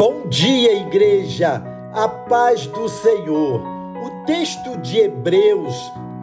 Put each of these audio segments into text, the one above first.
Bom dia, igreja, a paz do Senhor. O texto de Hebreus,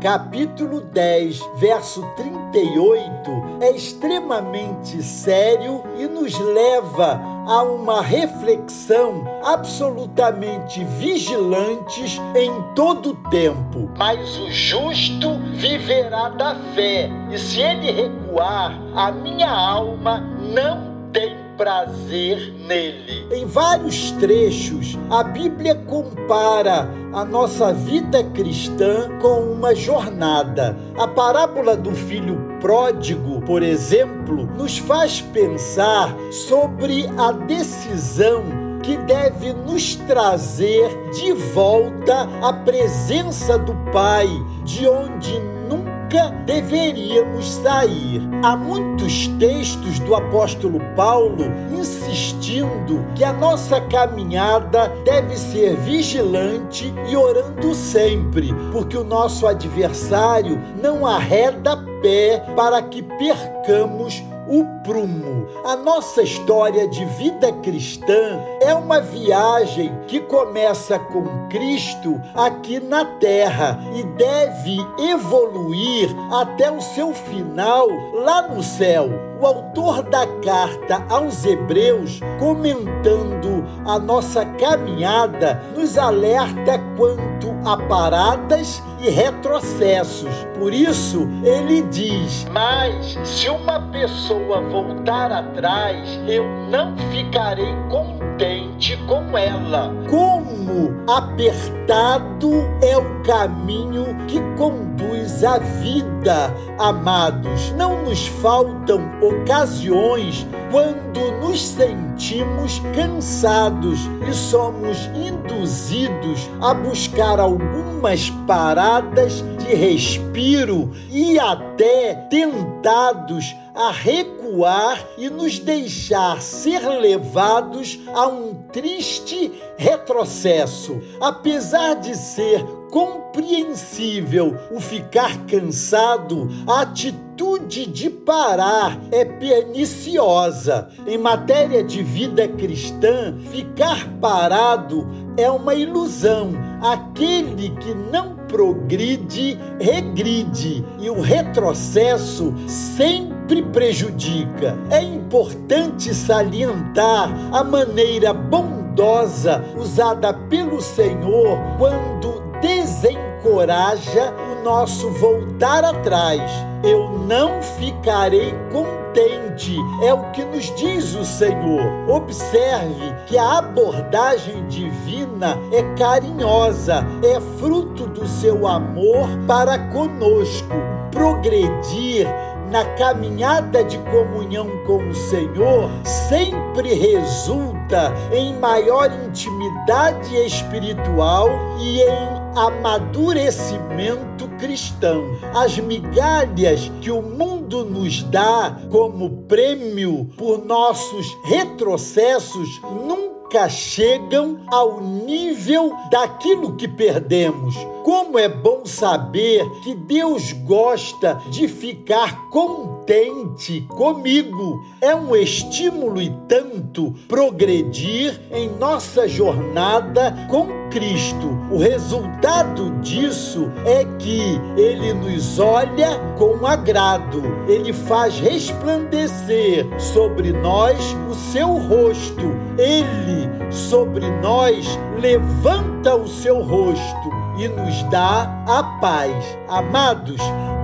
capítulo 10, verso 38, é extremamente sério e nos leva a uma reflexão absolutamente vigilantes em todo o tempo. Mas o justo viverá da fé, e se ele recuar, a minha alma não tem prazer nele. Em vários trechos, a Bíblia compara a nossa vida cristã com uma jornada. A parábola do filho pródigo, por exemplo, nos faz pensar sobre a decisão que deve nos trazer de volta à presença do Pai, de onde nunca nunca deveríamos sair. Há muitos textos do apóstolo Paulo insistindo que a nossa caminhada deve ser vigilante e orando sempre, porque o nosso adversário não arreda pé para que percamos o prumo. A nossa história de vida cristã é uma viagem que começa com Cristo aqui na terra e deve evoluir até o seu final lá no céu. O autor da carta aos Hebreus, comentando a nossa caminhada, nos alerta quanto a paradas e retrocessos. Por isso, ele diz: Mas se uma pessoa voltar atrás, eu não ficarei contente com ela. Como apertado é o caminho que conduz à vida, amados. Não nos faltam ocasiões quando nos sentimos cansados e somos induzidos a buscar algumas paradas de respiro e até tentados a recuar e nos deixar ser levados a um triste retrocesso. Apesar de ser compreensível o ficar cansado, a atitude de parar é perniciosa. Em matéria de vida cristã, ficar parado é uma ilusão. Aquele que não progride, regride, e o retrocesso sempre prejudica. É importante salientar a maneira bondosa usada pelo Senhor quando desencoraja o nosso voltar atrás. Eu não ficarei contente, é o que nos diz o Senhor. Observe que a abordagem divina é carinhosa, é fruto do seu amor para conosco. Progredir na caminhada de comunhão com o Senhor sempre resulta em maior intimidade espiritual e em amadurecimento cristão. As migalhas que o mundo nos dá como prêmio por nossos retrocessos nunca nunca chegam ao nível daquilo que perdemos. Como é bom saber que Deus gosta de ficar contente comigo. É um estímulo e tanto progredir em nossa jornada com Cristo. O resultado disso é que ele nos olha com agrado, ele faz resplandecer sobre nós o seu rosto, ele sobre nós levanta o seu rosto e nos dá a paz. Amados,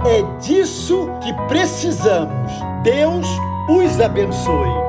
é disso que precisamos. Deus os abençoe.